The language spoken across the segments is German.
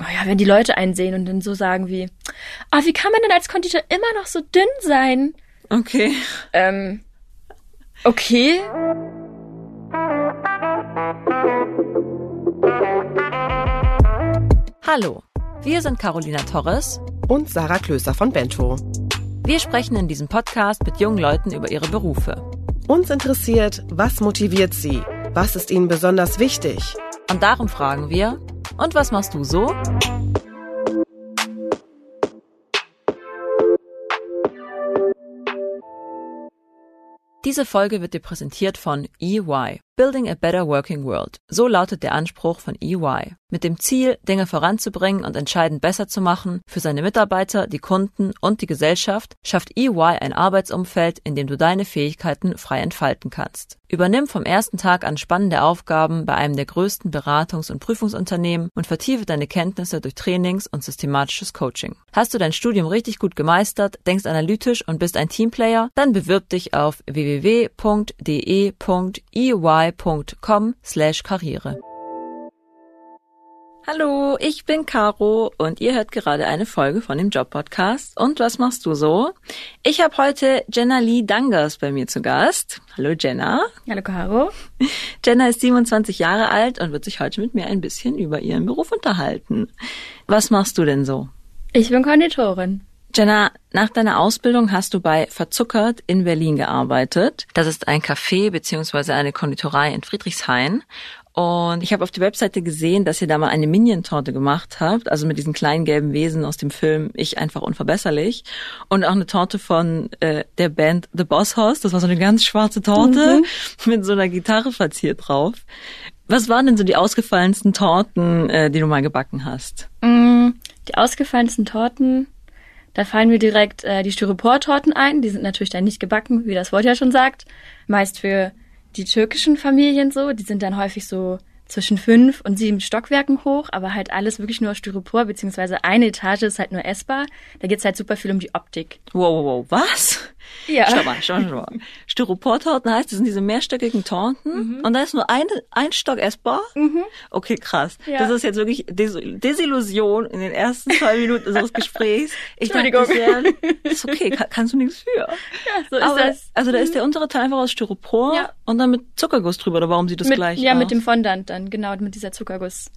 oh ja, wenn die Leute einsehen und dann so sagen wie, ah, wie kann man denn als Konditor immer noch so dünn sein? Okay. Ähm, okay. Hallo, wir sind Carolina Torres und Sarah Klöser von Bento. Wir sprechen in diesem Podcast mit jungen Leuten über ihre Berufe. Uns interessiert, was motiviert sie? Was ist ihnen besonders wichtig? Und darum fragen wir, und was machst du so? Diese Folge wird dir präsentiert von EY. Building a Better Working World. So lautet der Anspruch von EY. Mit dem Ziel, Dinge voranzubringen und entscheidend besser zu machen, für seine Mitarbeiter, die Kunden und die Gesellschaft, schafft EY ein Arbeitsumfeld, in dem du deine Fähigkeiten frei entfalten kannst. Übernimm vom ersten Tag an spannende Aufgaben bei einem der größten Beratungs- und Prüfungsunternehmen und vertiefe deine Kenntnisse durch Trainings und systematisches Coaching. Hast du dein Studium richtig gut gemeistert, denkst analytisch und bist ein Teamplayer? Dann bewirb dich auf www.de.ey spotify.com/karriere. Hallo, ich bin Caro und ihr hört gerade eine Folge von dem Job Podcast. Und was machst du so? Ich habe heute Jenna Lee Dangers bei mir zu Gast. Hallo Jenna. Hallo Caro. Jenna ist 27 Jahre alt und wird sich heute mit mir ein bisschen über ihren Beruf unterhalten. Was machst du denn so? Ich bin Konditorin. Jenna, nach deiner Ausbildung hast du bei Verzuckert in Berlin gearbeitet. Das ist ein Café beziehungsweise eine Konditorei in Friedrichshain. Und ich habe auf der Webseite gesehen, dass ihr da mal eine Minion-Torte gemacht habt, also mit diesen kleinen gelben Wesen aus dem Film Ich einfach unverbesserlich. Und auch eine Torte von äh, der Band The Boss House. Das war so eine ganz schwarze Torte mhm. mit so einer Gitarre verziert drauf. Was waren denn so die ausgefallensten Torten, äh, die du mal gebacken hast? Mm, die ausgefallensten Torten da fallen mir direkt äh, die Styropor-Torten ein. Die sind natürlich dann nicht gebacken, wie das Wort ja schon sagt. Meist für die türkischen Familien so. Die sind dann häufig so zwischen fünf und sieben Stockwerken hoch, aber halt alles wirklich nur Styropor, beziehungsweise eine Etage ist halt nur essbar. Da geht's halt super viel um die Optik. Wow, wow, wow, was? Ja. Schau mal, schau mal. Styroportorten heißt, das sind diese mehrstöckigen Torten mhm. und da ist nur ein, ein Stock essbar? Mhm. Okay, krass. Ja. Das ist jetzt wirklich Des Desillusion in den ersten zwei Minuten unseres Gesprächs. Ich Entschuldigung. Dachte, ja, ist okay, kann, kannst du nichts für. Ja, so Aber, ist das. Also da ist mhm. der untere Teil einfach aus Styropor ja. und dann mit Zuckerguss drüber, oder warum sieht das mit, gleich Ja, aus? mit dem Fondant dann, genau, mit dieser Zuckerguss.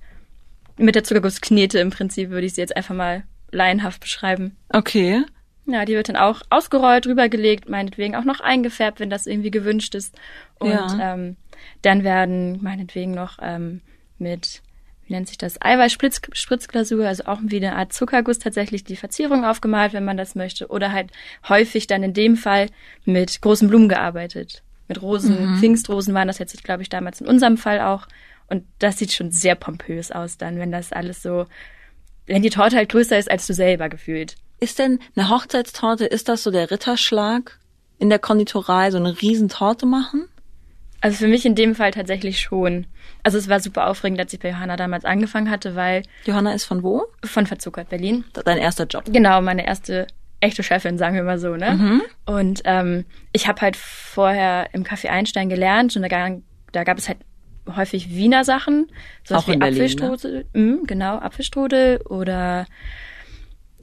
Mit der Zuckergussknete im Prinzip würde ich sie jetzt einfach mal laienhaft beschreiben. Okay. Ja, die wird dann auch ausgerollt, rübergelegt, meinetwegen auch noch eingefärbt, wenn das irgendwie gewünscht ist. Und ja. ähm, dann werden meinetwegen noch ähm, mit, wie nennt sich das, Eiweißspritzglasur, also auch wie eine Art Zuckerguss tatsächlich die Verzierung aufgemalt, wenn man das möchte. Oder halt häufig dann in dem Fall mit großen Blumen gearbeitet. Mit Rosen, mhm. Pfingstrosen waren das jetzt, glaube ich, damals in unserem Fall auch. Und das sieht schon sehr pompös aus dann, wenn das alles so, wenn die Torte halt größer ist als du selber gefühlt. Ist denn eine Hochzeitstorte, ist das so der Ritterschlag in der Konditorei, so eine Riesentorte machen? Also für mich in dem Fall tatsächlich schon. Also es war super aufregend, als ich bei Johanna damals angefangen hatte, weil... Johanna ist von wo? Von Verzuckert, Berlin. Dein erster Job? Genau, meine erste echte Chefin, sagen wir mal so, ne? Mhm. Und ähm, ich habe halt vorher im Café Einstein gelernt und da, da gab es halt häufig Wiener Sachen. So in Berlin, Apfelstrudel, ne? mh, genau, Apfelstrudel oder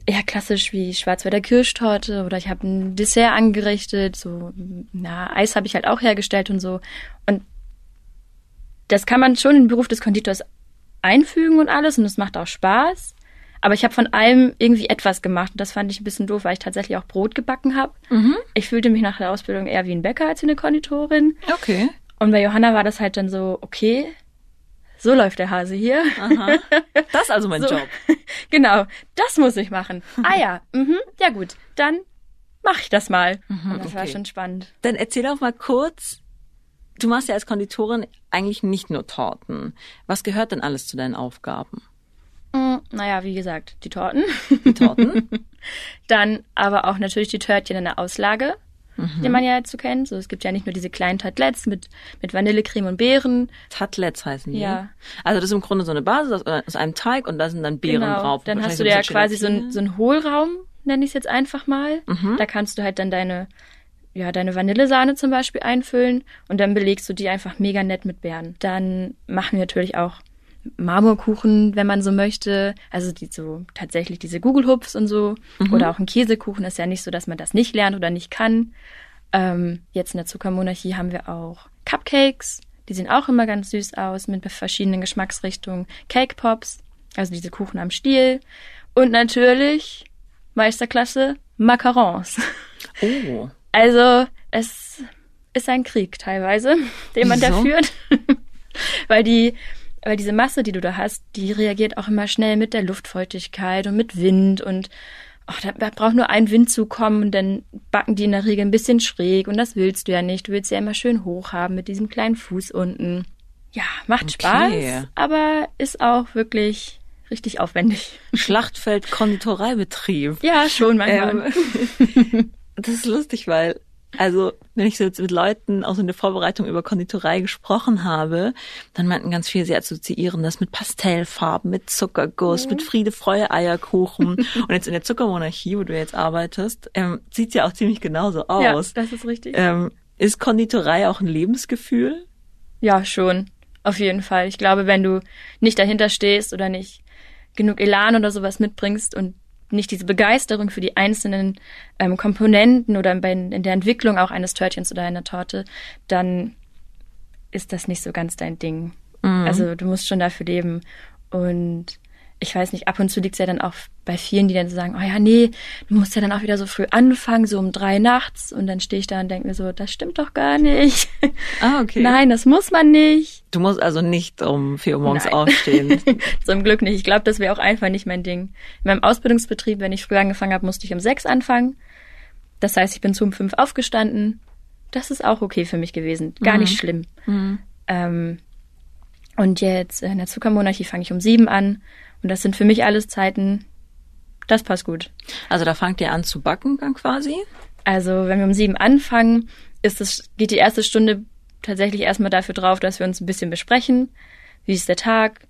eher klassisch wie Schwarzwälder Kirschtorte oder ich habe ein Dessert angerichtet, so na Eis habe ich halt auch hergestellt und so und das kann man schon in den Beruf des Konditors einfügen und alles und es macht auch Spaß. Aber ich habe von allem irgendwie etwas gemacht und das fand ich ein bisschen doof, weil ich tatsächlich auch Brot gebacken habe. Mhm. Ich fühlte mich nach der Ausbildung eher wie ein Bäcker als wie eine Konditorin. Okay. Und bei Johanna war das halt dann so, okay, so läuft der Hase hier. Aha. Das ist also mein so, Job. Genau, das muss ich machen. Ah ja, mhm, ja gut, dann mache ich das mal. Mhm, Und das okay. war schon spannend. Dann erzähl doch mal kurz, du machst ja als Konditorin eigentlich nicht nur Torten. Was gehört denn alles zu deinen Aufgaben? Mm, naja, wie gesagt, die Torten. Die Torten. Dann aber auch natürlich die Törtchen in der Auslage mhm. den man ja jetzt so kennt. So, es gibt ja nicht nur diese kleinen Tatlets mit, mit Vanillecreme und Beeren. Tatlets heißen die? Ja. Also das ist im Grunde so eine Basis aus, aus einem Teig und da sind dann Beeren genau. drauf. Dann hast du ja quasi so, ein, so einen Hohlraum, nenne ich es jetzt einfach mal. Mhm. Da kannst du halt dann deine ja, deine Vanillesahne zum Beispiel einfüllen und dann belegst du die einfach mega nett mit Beeren. Dann machen wir natürlich auch Marmorkuchen, wenn man so möchte. Also die so tatsächlich diese Google Hoops und so. Mhm. Oder auch ein Käsekuchen ist ja nicht so, dass man das nicht lernt oder nicht kann. Ähm, jetzt in der Zuckermonarchie haben wir auch Cupcakes. Die sehen auch immer ganz süß aus mit verschiedenen Geschmacksrichtungen. Cake Pops, also diese Kuchen am Stiel. Und natürlich Meisterklasse Macarons. Oh. Also es ist ein Krieg teilweise, den man Wieso? da führt. weil die, weil diese Masse, die du da hast, die reagiert auch immer schnell mit der Luftfeuchtigkeit und mit Wind und oh, da, da braucht nur ein Wind zu kommen und dann backen die in der Regel ein bisschen schräg und das willst du ja nicht. Du willst ja immer schön hoch haben mit diesem kleinen Fuß unten. Ja, macht okay. Spaß, aber ist auch wirklich richtig aufwendig. Schlachtfeld Konditoreibetrieb. Ja, schon manchmal. Ähm, das ist lustig, weil also, wenn ich so jetzt mit Leuten auch so in der Vorbereitung über Konditorei gesprochen habe, dann meinten ganz viele, sie assoziieren das mit Pastellfarben, mit Zuckerguss, mhm. mit Friede, Freude, Eierkuchen. Und jetzt in der Zuckermonarchie, wo du jetzt arbeitest, ähm, sieht's ja auch ziemlich genauso aus. Ja, das ist richtig. Ähm, ist Konditorei auch ein Lebensgefühl? Ja, schon. Auf jeden Fall. Ich glaube, wenn du nicht dahinter stehst oder nicht genug Elan oder sowas mitbringst und nicht diese Begeisterung für die einzelnen ähm, Komponenten oder bei, in der Entwicklung auch eines Törtchens oder einer Torte, dann ist das nicht so ganz dein Ding. Mhm. Also du musst schon dafür leben. Und ich weiß nicht, ab und zu liegt es ja dann auch bei vielen, die dann so sagen, oh ja, nee, du musst ja dann auch wieder so früh anfangen, so um drei nachts. Und dann stehe ich da und denke mir so, das stimmt doch gar nicht. Ah, okay. Nein, das muss man nicht. Du musst also nicht um vier Uhr morgens Nein. aufstehen. Zum Glück nicht. Ich glaube, das wäre auch einfach nicht mein Ding. In meinem Ausbildungsbetrieb, wenn ich früh angefangen habe, musste ich um sechs anfangen. Das heißt, ich bin zu um fünf aufgestanden. Das ist auch okay für mich gewesen. Gar mhm. nicht schlimm. Mhm. Ähm, und jetzt in der Zuckermonarchie fange ich um sieben an. Und das sind für mich alles Zeiten, das passt gut. Also da fangt ihr an zu backen dann quasi? Also wenn wir um sieben anfangen, ist es, geht die erste Stunde tatsächlich erstmal dafür drauf, dass wir uns ein bisschen besprechen. Wie ist der Tag?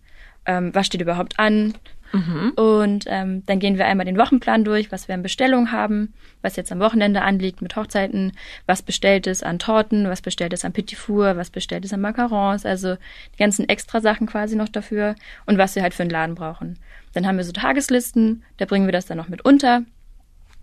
Ähm, was steht überhaupt an? Mhm. Und ähm, dann gehen wir einmal den Wochenplan durch, was wir an Bestellungen haben, was jetzt am Wochenende anliegt mit Hochzeiten, was bestellt ist an Torten, was bestellt ist an Petit Four, was bestellt ist an Macarons, also die ganzen extra Sachen quasi noch dafür und was wir halt für einen Laden brauchen. Dann haben wir so Tageslisten, da bringen wir das dann noch mit unter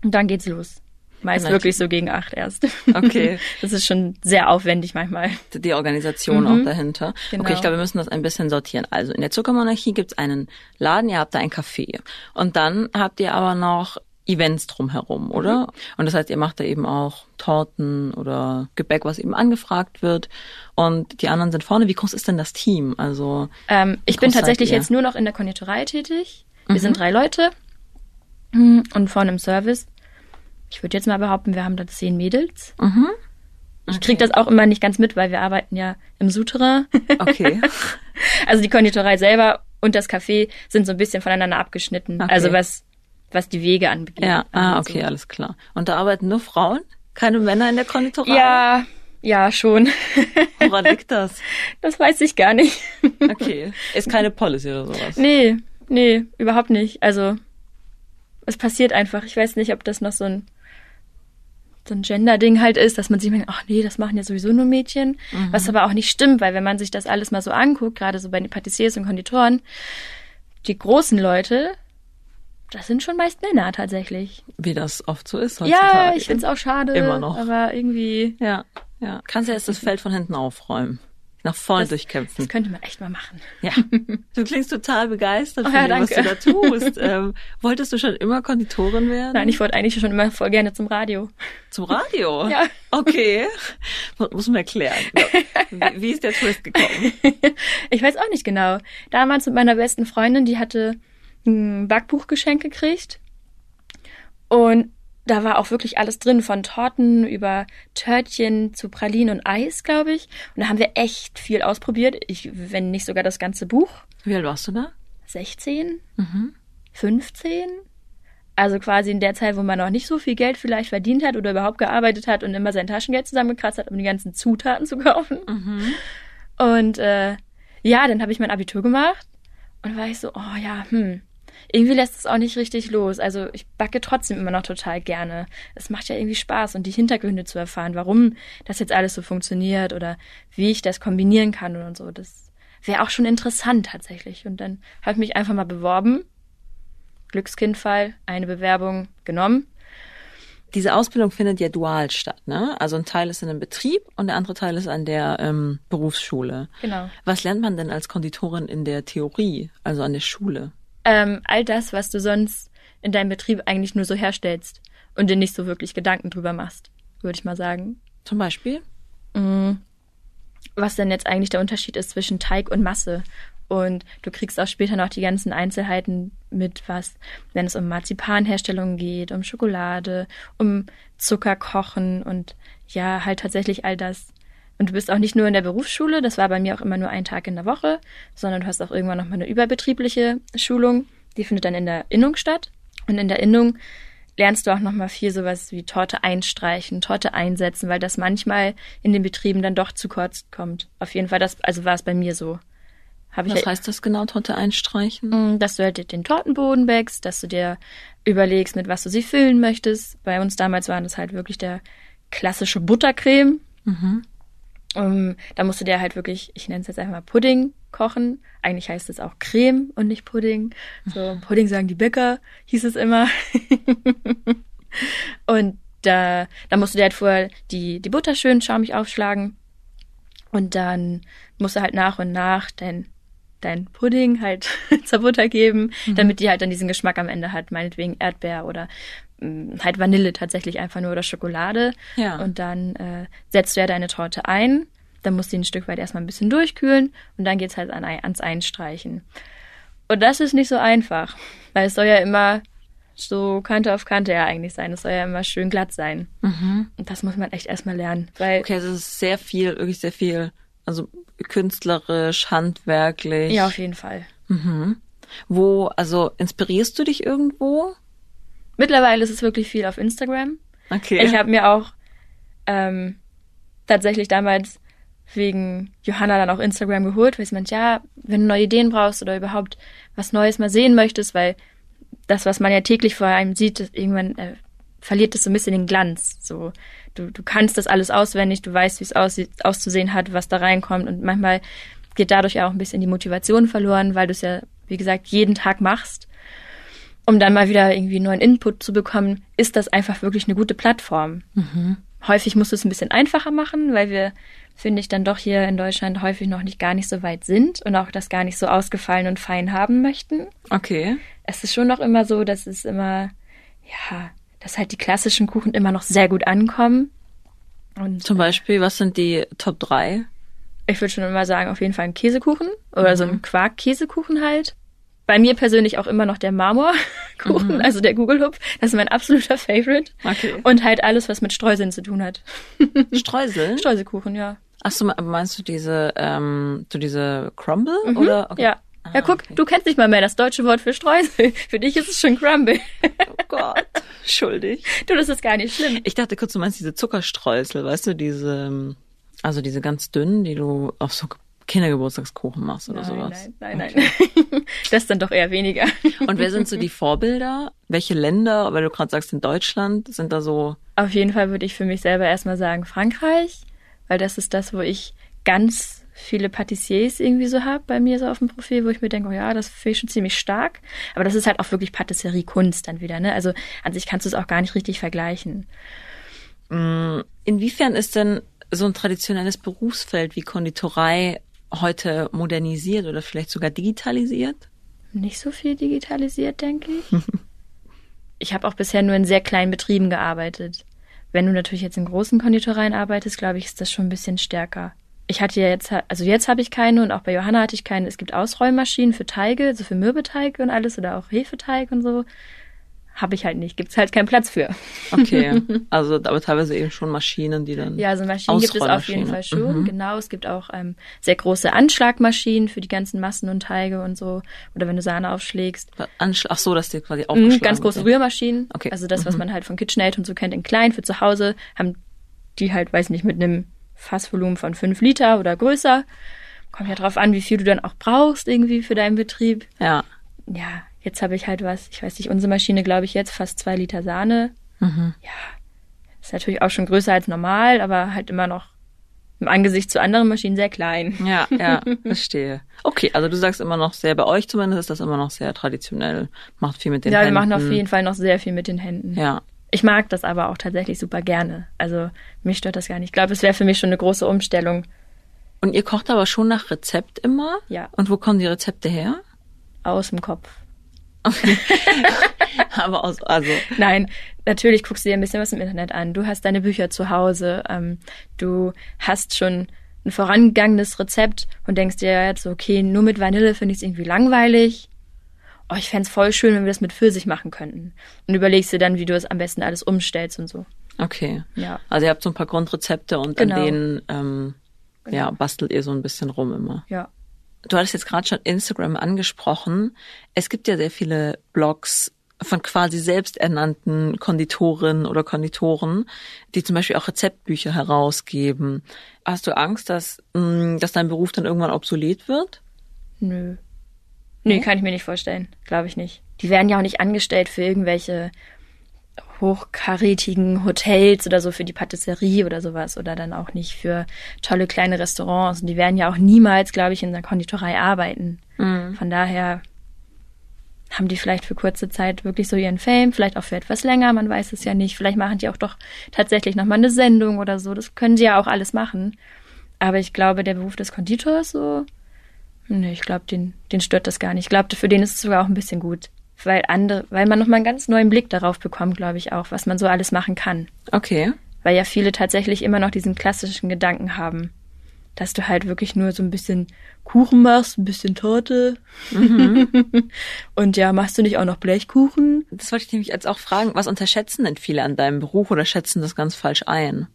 und dann geht's los. Meist wirklich so gegen acht erst. Okay. Das ist schon sehr aufwendig manchmal. Die Organisation mhm. auch dahinter. Genau. Okay, ich glaube, wir müssen das ein bisschen sortieren. Also in der Zuckermonarchie gibt's einen Laden, ihr habt da ein Café. Und dann habt ihr aber noch Events drumherum, oder? Mhm. Und das heißt, ihr macht da eben auch Torten oder Gebäck, was eben angefragt wird. Und die anderen sind vorne. Wie groß ist denn das Team? Also ähm, ich bin tatsächlich jetzt nur noch in der Konditorei tätig. Wir mhm. sind drei Leute und vorne im Service ich würde jetzt mal behaupten, wir haben da zehn Mädels. Mhm. Okay. Ich kriege das auch immer nicht ganz mit, weil wir arbeiten ja im Souterrain. Okay. also die Konditorei selber und das Café sind so ein bisschen voneinander abgeschnitten. Okay. Also was, was die Wege angeht. Ja, ah, okay, so. alles klar. Und da arbeiten nur Frauen? Keine Männer in der Konditorei? Ja, ja, schon. Woran liegt das? Das weiß ich gar nicht. okay. Ist keine Policy oder sowas? Nee, nee, überhaupt nicht. Also, es passiert einfach. Ich weiß nicht, ob das noch so ein so ein Gender-Ding halt ist, dass man sich denkt, ach nee, das machen ja sowieso nur Mädchen. Mhm. Was aber auch nicht stimmt, weil wenn man sich das alles mal so anguckt, gerade so bei den Patissiers und Konditoren, die großen Leute, das sind schon meist Männer tatsächlich. Wie das oft so ist heutzutage. Ja, ich find's auch schade. Immer noch. Aber irgendwie. Ja, ja. Kannst ja erst das Feld von hinten aufräumen nach vorne das, durchkämpfen. Das könnte man echt mal machen. Ja, du klingst total begeistert oh, von ja, dem, was du da tust. ähm, wolltest du schon immer Konditorin werden? Nein, ich wollte eigentlich schon immer voll gerne zum Radio. Zum Radio? ja. Okay. Muss man erklären. Wie, wie ist der Twist gekommen? ich weiß auch nicht genau. Damals mit meiner besten Freundin, die hatte ein Backbuchgeschenk gekriegt. Und da war auch wirklich alles drin, von Torten über Törtchen zu Pralinen und Eis, glaube ich. Und da haben wir echt viel ausprobiert. Ich, wenn nicht sogar das ganze Buch. Wie alt warst du da? 16, mhm. 15. Also quasi in der Zeit, wo man noch nicht so viel Geld vielleicht verdient hat oder überhaupt gearbeitet hat und immer sein Taschengeld zusammengekratzt hat, um die ganzen Zutaten zu kaufen. Mhm. Und äh, ja, dann habe ich mein Abitur gemacht und war ich so, oh ja, hm, irgendwie lässt es auch nicht richtig los. Also ich backe trotzdem immer noch total gerne. Es macht ja irgendwie Spaß und die Hintergründe zu erfahren, warum das jetzt alles so funktioniert oder wie ich das kombinieren kann und so. Das wäre auch schon interessant tatsächlich. Und dann habe ich mich einfach mal beworben. Glückskindfall, eine Bewerbung genommen. Diese Ausbildung findet ja dual statt, ne? Also ein Teil ist in einem Betrieb und der andere Teil ist an der ähm, Berufsschule. Genau. Was lernt man denn als Konditorin in der Theorie, also an der Schule? Ähm, all das, was du sonst in deinem Betrieb eigentlich nur so herstellst und dir nicht so wirklich Gedanken drüber machst, würde ich mal sagen. Zum Beispiel? Mm, was denn jetzt eigentlich der Unterschied ist zwischen Teig und Masse. Und du kriegst auch später noch die ganzen Einzelheiten mit, was, wenn es um Marzipanherstellung geht, um Schokolade, um Zuckerkochen und ja, halt tatsächlich all das. Und du bist auch nicht nur in der Berufsschule, das war bei mir auch immer nur ein Tag in der Woche, sondern du hast auch irgendwann nochmal eine überbetriebliche Schulung, die findet dann in der Innung statt. Und in der Innung lernst du auch nochmal viel sowas wie Torte einstreichen, Torte einsetzen, weil das manchmal in den Betrieben dann doch zu kurz kommt. Auf jeden Fall, das, also war es bei mir so. Hab Was heißt das genau, Torte einstreichen? Mm, dass du halt den Tortenboden backst, dass du dir überlegst, mit was du sie füllen möchtest. Bei uns damals waren das halt wirklich der klassische Buttercreme. Mhm. Um, da musst du dir halt wirklich, ich nenne es jetzt einfach mal Pudding kochen. Eigentlich heißt es auch Creme und nicht Pudding. So, Pudding sagen die Bäcker, hieß es immer. und da, da musst du dir halt vorher die, die Butter schön schaumig aufschlagen. Und dann musst du halt nach und nach dein, dein Pudding halt zur Butter geben, mhm. damit die halt dann diesen Geschmack am Ende hat. Meinetwegen Erdbeer oder halt Vanille tatsächlich einfach nur oder Schokolade. Ja. Und dann äh, setzt du ja deine Torte ein dann muss die ein Stück weit erstmal ein bisschen durchkühlen und dann geht's halt an, ans Einstreichen. Und das ist nicht so einfach, weil es soll ja immer so Kante auf Kante ja eigentlich sein. Es soll ja immer schön glatt sein. Mhm. Und das muss man echt erstmal lernen. Weil okay, also es ist sehr viel, wirklich sehr viel, also künstlerisch, handwerklich. Ja, auf jeden Fall. Mhm. Wo, also inspirierst du dich irgendwo? Mittlerweile ist es wirklich viel auf Instagram. Okay. Ich habe mir auch ähm, tatsächlich damals wegen Johanna dann auch Instagram geholt, weil sie meint, ja, wenn du neue Ideen brauchst oder überhaupt was Neues mal sehen möchtest, weil das, was man ja täglich vor einem sieht, irgendwann äh, verliert das so ein bisschen den Glanz. So, du, du kannst das alles auswendig, du weißt, wie es aussieht, auszusehen hat, was da reinkommt und manchmal geht dadurch auch ein bisschen die Motivation verloren, weil du es ja, wie gesagt, jeden Tag machst. Um dann mal wieder irgendwie neuen Input zu bekommen, ist das einfach wirklich eine gute Plattform. Mhm. Häufig musst du es ein bisschen einfacher machen, weil wir finde ich, dann doch hier in Deutschland häufig noch nicht gar nicht so weit sind und auch das gar nicht so ausgefallen und fein haben möchten. Okay. Es ist schon noch immer so, dass es immer, ja, dass halt die klassischen Kuchen immer noch sehr gut ankommen. Und Zum Beispiel, was sind die Top 3? Ich würde schon immer sagen, auf jeden Fall ein Käsekuchen oder mhm. so ein Quark-Käsekuchen halt bei mir persönlich auch immer noch der Marmorkuchen, mhm. also der Gugelhupf. Das ist mein absoluter Favorite. Okay. Und halt alles, was mit Streuseln zu tun hat. Streusel? Streuselkuchen, ja. Ach so, meinst du diese, ähm, du diese Crumble mhm. oder? Okay. Ja. Ah, ja, guck, okay. du kennst nicht mal mehr das deutsche Wort für Streusel. Für dich ist es schon Crumble. Oh Gott, schuldig. Du, das ist gar nicht schlimm. Ich dachte kurz, du meinst diese Zuckerstreusel, weißt du, diese, also diese ganz dünnen, die du auf so Kindergeburtstagskuchen machst oder nein, sowas. Nein, nein, okay. nein. Das dann doch eher weniger. Und wer sind so die Vorbilder? Welche Länder, weil du gerade sagst in Deutschland, sind da so? Auf jeden Fall würde ich für mich selber erstmal sagen Frankreich, weil das ist das, wo ich ganz viele Patissiers irgendwie so habe bei mir so auf dem Profil, wo ich mir denke, oh ja, das finde ich schon ziemlich stark. Aber das ist halt auch wirklich Patisserie-Kunst dann wieder, ne? Also an sich kannst du es auch gar nicht richtig vergleichen. Mm, inwiefern ist denn so ein traditionelles Berufsfeld wie Konditorei heute modernisiert oder vielleicht sogar digitalisiert? Nicht so viel digitalisiert, denke ich. ich habe auch bisher nur in sehr kleinen Betrieben gearbeitet. Wenn du natürlich jetzt in großen Konditoreien arbeitest, glaube ich, ist das schon ein bisschen stärker. Ich hatte ja jetzt, also jetzt habe ich keine und auch bei Johanna hatte ich keine. Es gibt Ausräummaschinen für Teige, also für Mürbeteig und alles oder auch Hefeteig und so habe ich halt nicht. Gibt es halt keinen Platz für. Okay. Also aber teilweise eben schon Maschinen, die dann. Ja, also Maschinen gibt es auf jeden Fall schon. Mhm. Genau. Es gibt auch ähm, sehr große Anschlagmaschinen für die ganzen Massen und Teige und so. Oder wenn du Sahne aufschlägst. Anschlag, ach so, dass die quasi aufgeschlagen mhm, Ganz große wird. Rührmaschinen. Okay. Also das, was mhm. man halt von KitchenAid und so kennt, in klein für zu Hause, haben die halt, weiß nicht, mit einem Fassvolumen von fünf Liter oder größer. Kommt ja drauf an, wie viel du dann auch brauchst irgendwie für deinen Betrieb. Ja. Ja, Jetzt habe ich halt was, ich weiß nicht, unsere Maschine glaube ich jetzt fast zwei Liter Sahne. Mhm. Ja, ist natürlich auch schon größer als normal, aber halt immer noch im Angesicht zu anderen Maschinen sehr klein. Ja, ja, verstehe. Okay, also du sagst immer noch sehr, bei euch zumindest ist das immer noch sehr traditionell, macht viel mit den ja, Händen. Ja, wir machen auf jeden Fall noch sehr viel mit den Händen. Ja. Ich mag das aber auch tatsächlich super gerne. Also mich stört das gar nicht. Ich glaube, es wäre für mich schon eine große Umstellung. Und ihr kocht aber schon nach Rezept immer? Ja. Und wo kommen die Rezepte her? Aus dem Kopf. Okay. aber aus, also. Nein, natürlich guckst du dir ein bisschen was im Internet an. Du hast deine Bücher zu Hause. Ähm, du hast schon ein vorangegangenes Rezept und denkst dir jetzt, okay, nur mit Vanille finde ich es irgendwie langweilig. Oh, ich fände voll schön, wenn wir das mit Pfirsich machen könnten. Und überlegst dir dann, wie du es am besten alles umstellst und so. Okay. Ja. Also ihr habt so ein paar Grundrezepte und Genau. an denen ähm, ja, bastelt ihr so ein bisschen rum immer. Ja. Du hattest jetzt gerade schon Instagram angesprochen. Es gibt ja sehr viele Blogs von quasi selbsternannten Konditorinnen oder Konditoren, die zum Beispiel auch Rezeptbücher herausgeben. Hast du Angst, dass, mh, dass dein Beruf dann irgendwann obsolet wird? Nö. Nö, kann ich mir nicht vorstellen. Glaube ich nicht. Die werden ja auch nicht angestellt für irgendwelche hochkarätigen Hotels oder so für die Patisserie oder sowas oder dann auch nicht für tolle kleine Restaurants. Und die werden ja auch niemals, glaube ich, in der Konditorei arbeiten. Von daher haben die vielleicht für kurze Zeit wirklich so ihren Fame, vielleicht auch für etwas länger, man weiß es ja nicht. Vielleicht machen die auch doch tatsächlich nochmal eine Sendung oder so. Das können sie ja auch alles machen. Aber ich glaube, der Beruf des Konditors so, nee, ich glaube, den, den stört das gar nicht. Ich glaube, für den ist es sogar auch ein bisschen gut. Weil andere, weil man nochmal einen ganz neuen Blick darauf bekommt, glaube ich auch, was man so alles machen kann. Okay. Weil ja viele tatsächlich immer noch diesen klassischen Gedanken haben. Dass du halt wirklich nur so ein bisschen Kuchen machst, ein bisschen Torte. Und ja, machst du nicht auch noch Blechkuchen? Das wollte ich nämlich jetzt auch fragen. Was unterschätzen denn viele an deinem Beruf oder schätzen das ganz falsch ein?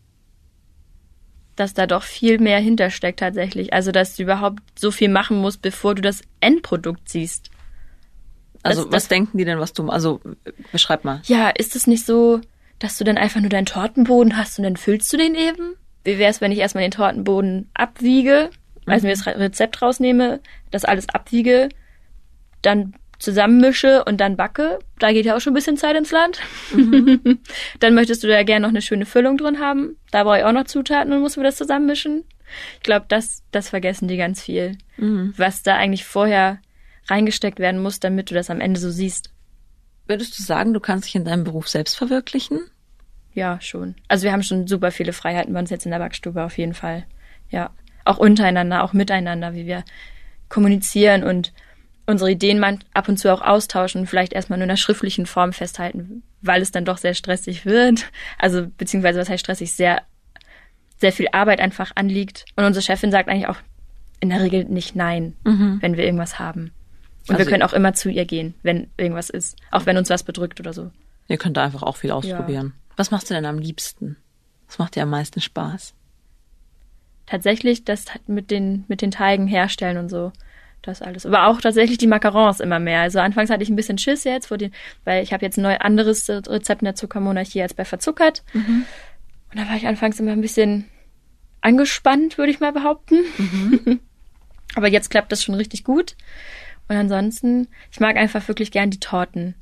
Dass da doch viel mehr hintersteckt tatsächlich. Also, dass du überhaupt so viel machen musst, bevor du das Endprodukt siehst. Also Das- was das- denken die denn, was du, also beschreib mal. Ja, ist es nicht so, dass du dann einfach nur deinen Tortenboden hast und dann füllst du den eben? Wie wär's, wenn ich erstmal den Tortenboden abwiege, also mir das Re- Rezept rausnehme, das alles abwiege, dann zusammenmische und dann backe? Da geht ja auch schon ein bisschen Zeit ins Land. dann möchtest du da gerne noch eine schöne Füllung drin haben. Da brauche ich auch noch Zutaten und muss mir das zusammenmischen. Ich glaube, das, das vergessen die ganz viel. Was da eigentlich vorher reingesteckt werden muss, damit du das am Ende so siehst. Würdest du sagen, du kannst dich in deinem Beruf selbst verwirklichen? Ja, schon. Also wir haben schon super viele Freiheiten bei uns jetzt in der Backstube auf jeden Fall. Ja. Auch untereinander, auch miteinander, wie wir kommunizieren und unsere Ideen man ab und zu auch austauschen, vielleicht erstmal nur in der schriftlichen Form festhalten, weil es dann doch sehr stressig wird. Also beziehungsweise was heißt stressig, sehr, sehr viel Arbeit einfach anliegt. Und unsere Chefin sagt eigentlich auch in der Regel nicht nein, wenn wir irgendwas haben. Und Also- wir können auch immer zu ihr gehen, wenn irgendwas ist. Auch wenn uns was bedrückt oder so. Ihr könnt da einfach auch viel ausprobieren. Was machst du denn am liebsten? Was macht dir am meisten Spaß? tatsächlich das hat mit den mit den Teigen herstellen und so das alles aber auch tatsächlich die Macarons immer mehr also anfangs hatte ich ein bisschen Schiss jetzt vor den weil ich habe jetzt ein neu anderes Rezept in der Zuckermonarchie als bei verzuckert und da war ich anfangs immer ein bisschen angespannt würde ich mal behaupten aber jetzt klappt das schon richtig gut und ansonsten ich mag einfach wirklich gern die Torten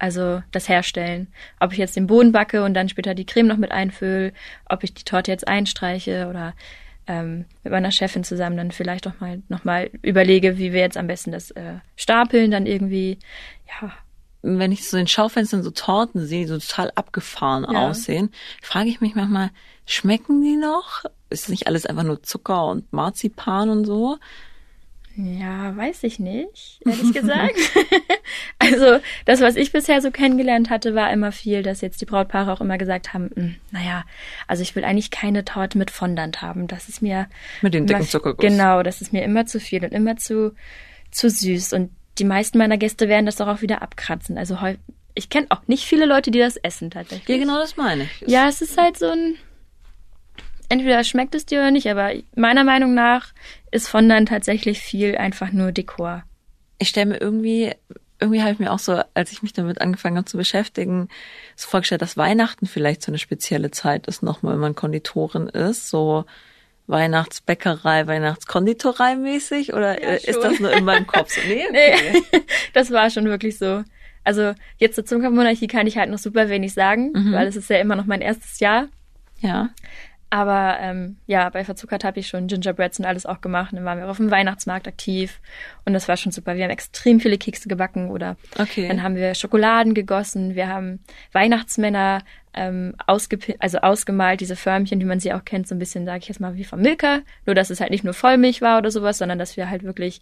also das Herstellen. Ob ich jetzt den Boden backe und dann später die Creme noch mit einfülle, ob ich die Torte jetzt einstreiche oder ähm, mit meiner Chefin zusammen dann vielleicht doch mal noch mal überlege, wie wir jetzt am besten das äh, stapeln, dann irgendwie, ja, Wenn ich so in Schaufenstern so Torten sehe, die so total abgefahren Ja. aussehen, frage ich mich manchmal, schmecken die noch? Ist nicht alles einfach nur Zucker und Marzipan und so? Ja, weiß ich nicht, ehrlich gesagt. also das, was ich bisher so kennengelernt hatte, war immer viel, dass jetzt die Brautpaare auch immer gesagt haben, "Hm, naja, also ich will eigentlich keine Torte mit Fondant haben. Das ist mir Mit dem dicken Zuckerguss. Genau, das ist mir immer zu viel und immer zu zu süß und die meisten meiner Gäste werden das doch auch wieder abkratzen. Also heu ich kenne auch nicht viele Leute, die das essen tatsächlich. Ja, genau das meine ich. Ja, es ist halt so ein. Entweder schmeckt es dir oder nicht, aber meiner Meinung nach ist Fondant tatsächlich viel einfach nur Dekor. ich stelle mir irgendwie, irgendwie habe ich mir auch so, als ich mich damit angefangen habe zu beschäftigen, so vorgestellt, dass Weihnachten vielleicht so eine spezielle Zeit ist, nochmal, wenn man Konditorin ist, so Weihnachtsbäckerei, Weihnachtskonditorei mäßig, oder Ja, äh, ist das nur in meinem Kopf so? Nee, Nee, okay. das war schon wirklich so. Also jetzt zur Zuckermonarchie kann ich halt noch super wenig sagen, weil es ist ja immer noch mein erstes Jahr. Ja. Aber ähm, ja, bei Verzuckert habe ich schon Gingerbreads und alles auch gemacht. Und dann waren wir auf dem Weihnachtsmarkt aktiv und das war schon super. Wir haben extrem viele Kekse gebacken oder Okay. dann haben wir Schokoladen gegossen. Wir haben Weihnachtsmänner ähm, also ausgemalt, diese Förmchen, wie man sie auch kennt, so ein bisschen, sage ich jetzt mal, wie vom Milka. Nur, dass es halt nicht nur Vollmilch war oder sowas, sondern dass wir halt wirklich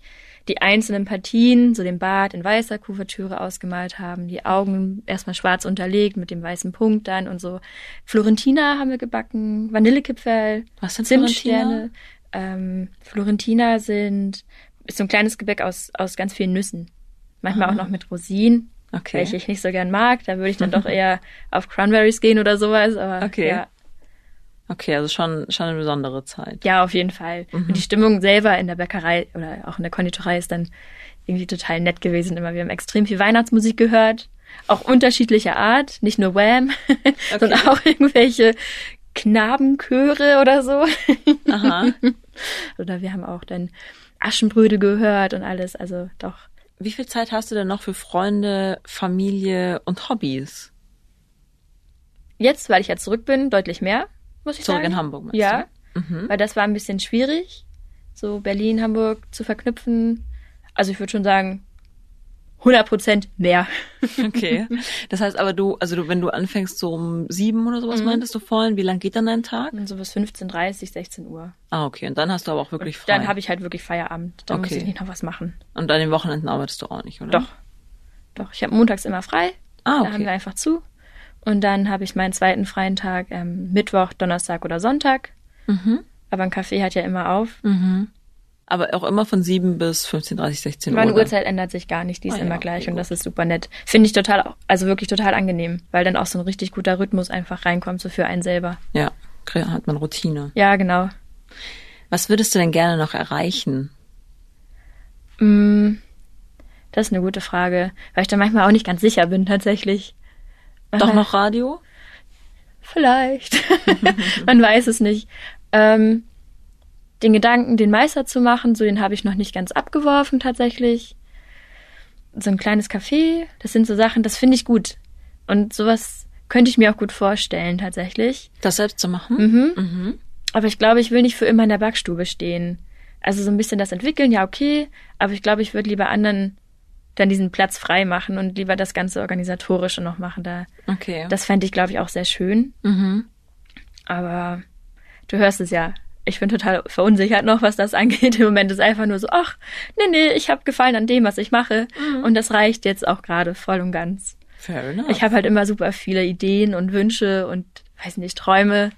die einzelnen Partien, so den Bart in weißer Kuvertüre ausgemalt haben, die Augen erstmal schwarz unterlegt mit dem weißen Punkt dann und so. Florentina haben wir gebacken, Vanillekipferl, Zimtsterne. Ähm, Florentina sind ist so ein kleines Gebäck aus, aus ganz vielen Nüssen. Manchmal Ah. auch noch mit Rosinen, Okay. welche ich nicht so gern mag. Da würde ich dann doch eher auf Cranberries gehen oder sowas. Aber Okay. ja, Okay, also schon, schon eine besondere Zeit. ja, auf jeden Fall. Und die Stimmung selber in der Bäckerei oder auch in der Konditorei ist dann irgendwie total nett gewesen. Immer wir haben extrem viel Weihnachtsmusik gehört, auch unterschiedlicher Art, nicht nur Wham, sondern auch irgendwelche Knabenchöre oder so. Aha. oder wir haben auch dann Aschenbrödel gehört und alles. Also doch. Wie viel Zeit hast du denn noch für Freunde, Familie und Hobbys? Jetzt, weil ich ja zurück bin, deutlich mehr, muss ich Zurück sagen. in Hamburg, Ja, du? Mhm. weil das war ein bisschen schwierig, so Berlin, Hamburg zu verknüpfen. Also ich würde schon sagen, 100 Prozent mehr. Okay. Das heißt aber du, also du, wenn du anfängst so um sieben oder Mhm. sowas meintest du vorhin, wie lang geht dann dein Tag? So bis 15, 30, 16 Uhr. Ah, okay. Und dann hast du aber auch wirklich frei. Dann habe ich halt wirklich Feierabend. Dann muss Okay. ich nicht noch was machen. Und an den Wochenenden arbeitest du auch nicht, oder? Doch. Doch. Ich habe montags immer frei. Ah, Da haben wir okay. einfach zu. Und dann habe ich meinen zweiten freien Tag ähm, Mittwoch, Donnerstag oder Sonntag. Mhm. Aber ein Café hat ja immer auf. Mhm. Aber auch immer von sieben bis 15, 30, 16 Uhr. Meine. Uhrzeit ändert sich gar nicht, die ist Ah ja, immer okay, gleich und gut. das ist super nett. Finde ich total, also wirklich total angenehm, weil dann auch so ein richtig guter Rhythmus einfach reinkommt, so für einen selber. Ja, hat man Routine. Ja, genau. Was würdest du denn gerne noch erreichen? Mm, Das ist eine gute Frage, weil ich da manchmal auch nicht ganz sicher bin, tatsächlich. Doch Manchmal- noch Radio? Vielleicht. Man weiß es nicht. Ähm, den Gedanken, den Meister zu machen, so den habe ich noch nicht ganz abgeworfen tatsächlich. So ein kleines Café, das sind so Sachen, das finde ich gut. Und sowas könnte ich mir auch gut vorstellen tatsächlich. Das selbst zu machen? Mhm. Mhm. Aber ich glaube, ich will nicht für immer in der Backstube stehen. Also so ein bisschen das entwickeln, ja okay, aber ich glaube, ich würde lieber anderen dann diesen Platz frei machen und lieber das ganze Organisatorische noch machen. Da, Okay. das fände ich, glaube ich, auch sehr schön. mhm. Aber du hörst es ja. Ich bin total verunsichert noch, was das angeht. Im Moment ist einfach nur so, ach, nee, nee, ich habe gefallen an dem, was ich mache. Und das reicht jetzt auch gerade voll und ganz. Fair enough. Ich habe halt immer super viele Ideen und Wünsche und, weiß nicht, Träume.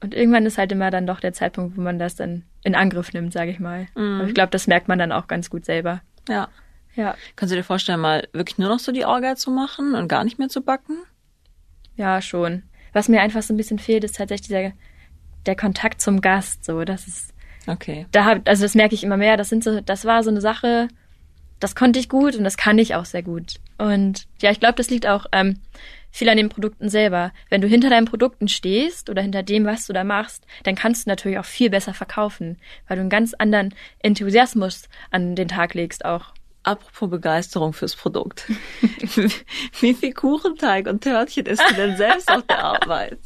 Und irgendwann ist halt immer dann doch der Zeitpunkt, wo man das dann in Angriff nimmt, sage ich mal. Mhm. Aber ich glaube, das merkt man dann auch ganz gut selber. ja. Ja, Kannst du dir vorstellen, mal wirklich nur noch so die Orga zu machen und gar nicht mehr zu backen? ja, schon. Was mir einfach so ein bisschen fehlt, ist tatsächlich dieser, der Kontakt zum Gast. So, das ist Okay. da hab, also das merke ich immer mehr. Das sind so, das war so eine Sache, das konnte ich gut und das kann ich auch sehr gut. Und ja, ich glaube, das liegt auch ähm, viel an den Produkten selber. Wenn du hinter deinen Produkten stehst oder hinter dem, was du da machst, dann kannst du natürlich auch viel besser verkaufen, weil du einen ganz anderen Enthusiasmus an den Tag legst auch. Apropos Begeisterung fürs Produkt. Wie viel Kuchenteig und Törtchen isst du denn selbst auf der Arbeit?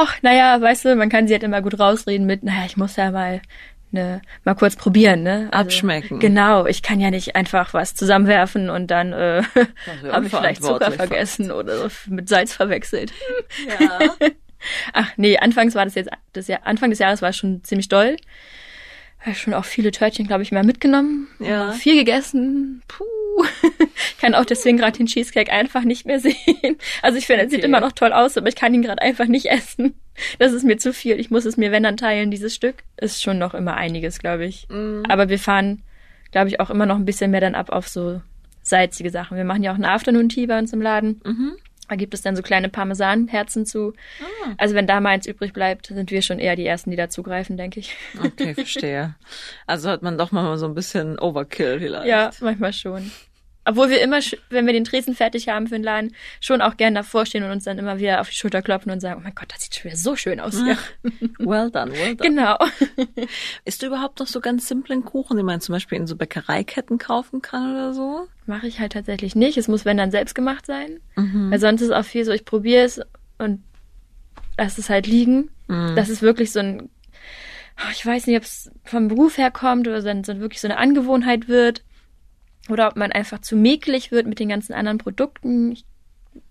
Ach, naja, weißt du, man kann sie halt immer gut rausreden mit, naja, ich muss ja mal ne, mal kurz probieren, ne? Abschmecken. Genau, ich kann ja nicht einfach was zusammenwerfen und dann äh, habe ich vielleicht Zucker vergessen oder mit Salz verwechselt. Ja. Ach nee, anfangs war das jetzt, das Jahr, Anfang des Jahres war es schon ziemlich doll. Habe schon auch viele Törtchen, glaube ich, mal mitgenommen. Ja. Viel gegessen. Puh. kann auch deswegen gerade den Cheesecake einfach nicht mehr sehen. Also ich finde, er sieht Okay. immer noch toll aus, aber ich kann ihn gerade einfach nicht essen. Das ist mir zu viel. Ich muss es mir, wenn dann teilen, dieses Stück. Ist schon noch immer einiges, glaube ich. Mhm. Aber wir fahren, glaube ich, auch immer noch ein bisschen mehr dann ab auf so salzige Sachen. Wir machen ja auch einen Afternoon Tea bei uns im Laden. Mhm. Da gibt es dann so kleine Parmesanherzen zu. Ah. Also wenn da mal eins übrig bleibt, sind wir schon eher die Ersten, die da zugreifen, denke ich. Okay, verstehe. Also hat man doch mal so ein bisschen Overkill vielleicht. Ja, manchmal schon. Obwohl wir immer, wenn wir den Tresen fertig haben für den Laden, schon auch gern davor stehen und uns dann immer wieder auf die Schulter klopfen und sagen, oh mein Gott, das sieht schon wieder so schön aus hier. Well done, well done. genau. Isst du überhaupt noch so ganz simplen Kuchen, den man zum Beispiel in so Bäckereiketten kaufen kann oder so? Mache ich halt tatsächlich nicht. Es muss, wenn dann selbst gemacht sein. Mhm. Weil sonst ist auch viel so, ich probiere es und lass es halt liegen. Mhm. Das ist wirklich so ein, ich weiß nicht, ob es vom Beruf her kommt oder dann so wirklich so eine Angewohnheit wird. Oder ob man einfach zu mäkelig wird mit den ganzen anderen Produkten. Ich,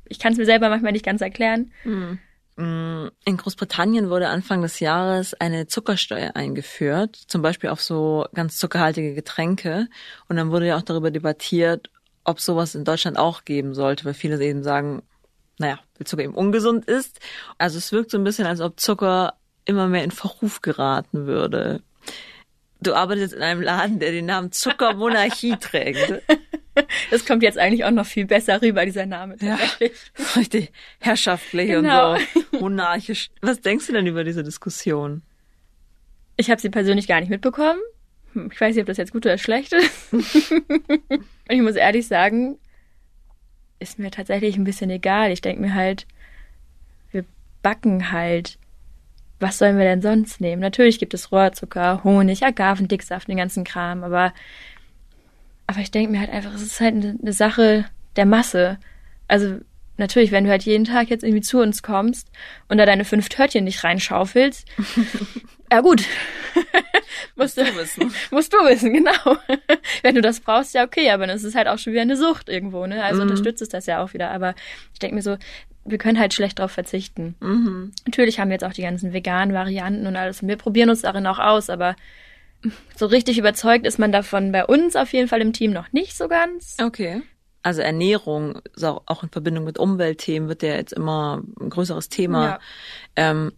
ich kann es mir selber manchmal nicht ganz erklären. Mhm. In Großbritannien wurde Anfang des Jahres eine Zuckersteuer eingeführt, zum Beispiel auf so ganz zuckerhaltige Getränke. Und dann wurde ja auch darüber debattiert, ob sowas in Deutschland auch geben sollte, weil viele eben sagen, naja, weil Zucker eben ungesund ist. Also es wirkt so ein bisschen, als ob Zucker immer mehr in Verruf geraten würde. Du arbeitest in einem Laden, der den Namen Zuckermonarchie trägt. Das kommt jetzt eigentlich auch noch viel besser rüber, dieser Name tatsächlich. Ja, richtig herrschaftlich genau. und so monarchisch. Was denkst du denn über diese Diskussion? Ich habe sie persönlich gar nicht mitbekommen. Hm, ich weiß nicht, ob das jetzt gut oder schlecht ist. und ich muss ehrlich sagen, ist mir tatsächlich ein bisschen egal. Ich denke mir halt, wir backen halt. Was sollen wir denn sonst nehmen? Natürlich gibt es Rohrzucker, Honig, Agavendicksaft, den ganzen Kram, aber aber ich denke mir halt einfach, es ist halt eine, eine Sache der Masse. Also natürlich, wenn du halt jeden Tag jetzt irgendwie zu uns kommst und da deine fünf Törtchen nicht reinschaufelst, ja gut. musst du wissen. Musst du wissen, genau. wenn du das brauchst, ja okay, aber das ist halt auch schon wieder eine Sucht irgendwo, ne? Also mhm. unterstützt es das ja auch wieder. Aber ich denke mir so, wir können halt schlecht drauf verzichten. Mhm. Natürlich haben wir jetzt auch die ganzen veganen Varianten und alles und wir probieren uns darin auch aus, aber so richtig überzeugt ist man davon bei uns auf jeden Fall im Team noch nicht so ganz. Okay. Also Ernährung, auch in Verbindung mit Umweltthemen, wird ja jetzt immer ein größeres Thema. Ja. Ähm,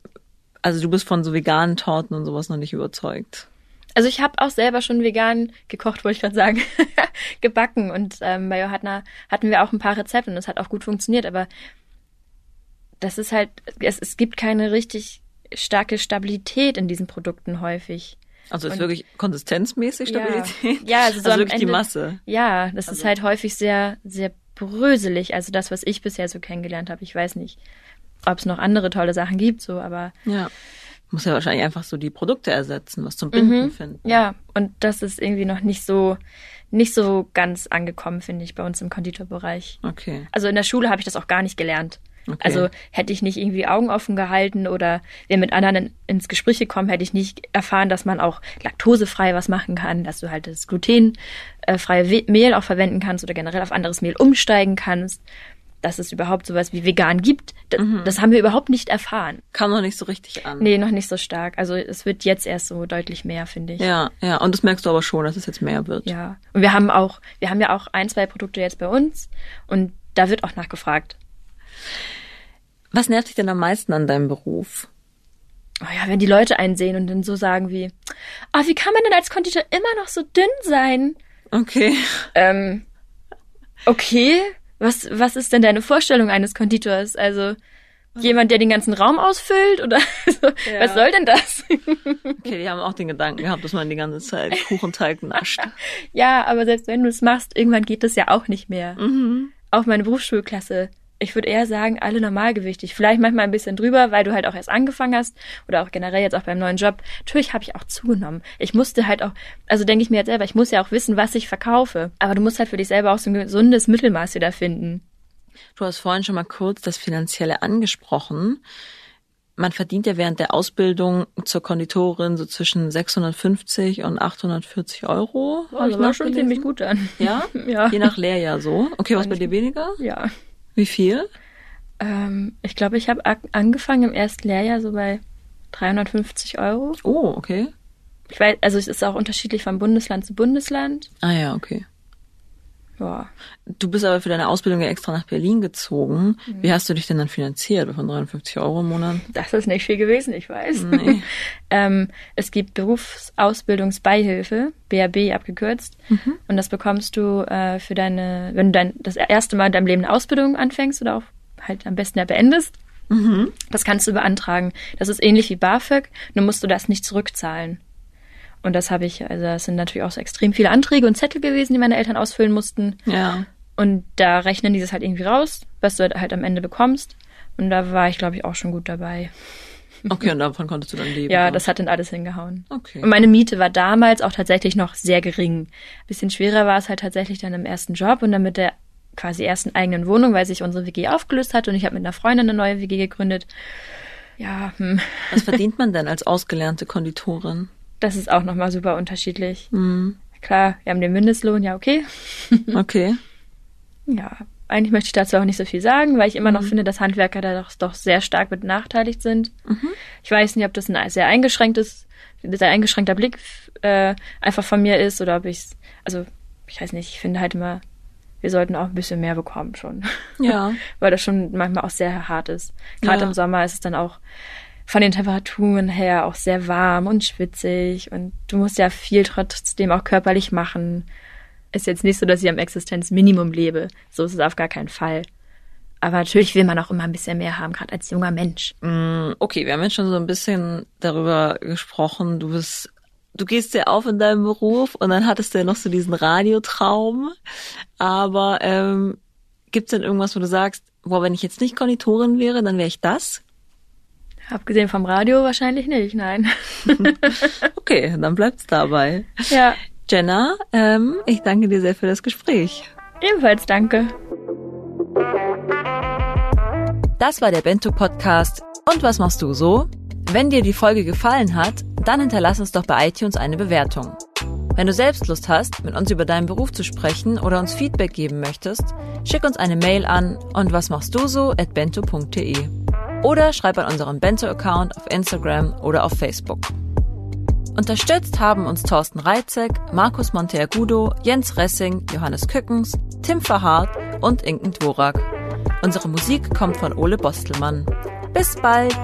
also du bist von so veganen Torten und sowas noch nicht überzeugt. Also ich habe auch selber schon vegan gekocht, wollte ich gerade sagen, gebacken. Und ähm, bei Johanna hatten wir auch ein paar Rezepte und das hat auch gut funktioniert. Aber das ist halt, es, es gibt keine richtig starke Stabilität in diesen Produkten häufig. Also ist und, wirklich konsistenzmäßig Stabilität? Ja, ja also, so also wirklich Ende, die Masse. Ja, das also. ist halt häufig sehr, sehr bröselig. Also das, was ich bisher so kennengelernt habe. Ich weiß nicht, ob es noch andere tolle Sachen gibt, so, aber. Ja. Muss ja wahrscheinlich einfach so die Produkte ersetzen, was zum Binden mhm, finden. Ja, und das ist irgendwie noch nicht so, nicht so ganz angekommen, finde ich, bei uns im Konditorbereich. Okay. Also in der Schule habe ich das auch gar nicht gelernt. Okay. Also hätte ich nicht irgendwie Augen offen gehalten oder wir mit anderen in, ins Gespräch gekommen, hätte ich nicht erfahren, dass man auch laktosefrei was machen kann, dass du halt das glutenfreie Mehl auch verwenden kannst oder generell auf anderes Mehl umsteigen kannst. Dass es überhaupt sowas wie vegan gibt, das, mhm. das haben wir überhaupt nicht erfahren. Kam noch nicht so richtig an. Nee, noch nicht so stark. Also es wird jetzt erst so deutlich mehr, finde ich. Ja, ja. Und das merkst du aber schon, dass es jetzt mehr wird. Ja. Und wir haben auch, wir haben ja auch ein, zwei Produkte jetzt bei uns und da wird auch nachgefragt. Was nervt dich denn am meisten an deinem Beruf? Oh ja, wenn die Leute einen sehen und dann so sagen wie, ah, oh, wie kann man denn als Konditor immer noch so dünn sein? Okay. Ähm, okay. Was, was ist denn deine Vorstellung eines Konditors? Also, jemand, der den ganzen Raum ausfüllt? Oder also, ja. was soll denn das? okay, die haben auch den Gedanken gehabt, dass man die ganze Zeit Kuchenteig nascht. ja, aber selbst wenn du es machst, irgendwann geht das ja auch nicht mehr. Mhm. Auch meine Berufsschulklasse ich würde eher sagen, alle normalgewichtig. Vielleicht manchmal ein bisschen drüber, weil du halt auch erst angefangen hast oder auch generell jetzt auch beim neuen Job. Natürlich habe ich auch zugenommen. Ich musste halt auch, also denke ich mir jetzt selber, ich muss ja auch wissen, was ich verkaufe. Aber du musst halt für dich selber auch so ein gesundes Mittelmaß wieder finden. Du hast vorhin schon mal kurz das Finanzielle angesprochen. Man verdient ja während der Ausbildung zur Konditorin so zwischen 650 und 840 Euro. Oh, das war schon ziemlich gut dann. Ja? ja. Je nach Lehrjahr so. Okay, was bei dir weniger? Ja. Wie viel? Ähm, ich glaube, ich habe angefangen im ersten Lehrjahr so bei 350 Euro. Oh, okay. Ich weiß, also es ist auch unterschiedlich von Bundesland zu Bundesland. Ah ja, okay. Ja. Du bist aber für deine Ausbildung ja extra nach Berlin gezogen. Mhm. Wie hast du dich denn dann finanziert von 53 Euro im Monat? Das ist nicht viel gewesen, ich weiß. Nee. ähm, es gibt Berufsausbildungsbeihilfe, BAB abgekürzt. Mhm. Und das bekommst du äh, für deine, wenn du dein, das erste Mal in deinem Leben eine Ausbildung anfängst oder auch halt am besten ja beendest. Mhm. Das kannst du beantragen. Das ist ähnlich wie BAföG, nur musst du das nicht zurückzahlen. Und das habe ich, also es sind natürlich auch so extrem viele Anträge und Zettel gewesen, die meine Eltern ausfüllen mussten. Ja. Und da rechnen die das halt irgendwie raus, was du halt am Ende bekommst. Und da war ich, glaube ich, auch schon gut dabei. Okay, und davon konntest du dann leben? ja, das hat dann alles hingehauen. Okay. Und meine Miete war damals auch tatsächlich noch sehr gering. Bisschen schwerer war es halt tatsächlich dann im ersten Job und dann mit der quasi ersten eigenen Wohnung, weil sich unsere WG aufgelöst hat und ich habe mit einer Freundin eine neue WG gegründet. Ja, hm. Was verdient man denn als ausgelernte Konditorin? Das ist auch nochmal super unterschiedlich. Mhm. Klar, wir haben den Mindestlohn, ja, okay. okay. Ja, eigentlich möchte ich dazu auch nicht so viel sagen, weil ich immer noch mhm. finde, dass Handwerker da doch, doch sehr stark benachteiligt sind. Mhm. Ich weiß nicht, ob das ein sehr eingeschränktes, sehr eingeschränkter Blick äh, einfach von mir ist oder ob ich also ich weiß nicht, ich finde halt immer, wir sollten auch ein bisschen mehr bekommen schon. Ja. weil das schon manchmal auch sehr hart ist. Gerade ja. im Sommer ist es dann auch von den Temperaturen her auch sehr warm und schwitzig und du musst ja viel trotzdem auch körperlich machen. Ist jetzt nicht so, dass ich am Existenzminimum lebe. So ist es auf gar keinen Fall. Aber natürlich will man auch immer ein bisschen mehr haben, gerade als junger Mensch. Mm, okay, wir haben jetzt schon so ein bisschen darüber gesprochen. Du bist, du gehst ja auf in deinem Beruf und dann hattest du ja noch so diesen Radiotraum. Aber ähm, gibt es denn irgendwas, wo du sagst, boah, wenn ich jetzt nicht Konditorin wäre, dann wäre ich das? Abgesehen vom Radio wahrscheinlich nicht, nein. okay, dann bleibt's dabei. Ja. Jenna, ähm, ich danke dir sehr für das Gespräch. Ebenfalls danke. Das war der Bento Podcast. Und was machst du so? Wenn dir die Folge gefallen hat, dann hinterlass uns doch bei iTunes eine Bewertung. Wenn du selbst Lust hast, mit uns über deinen Beruf zu sprechen oder uns Feedback geben möchtest, schick uns eine Mail an und was machst du so at bento.de oder schreib an unseren Bento-Account auf Instagram oder auf Facebook. Unterstützt haben uns Thorsten Reitzek, Markus Monteagudo, Jens Ressing, Johannes Kückens, Tim Verhardt und Inken Dvorak. Unsere Musik kommt von Ole Bostelmann. Bis bald!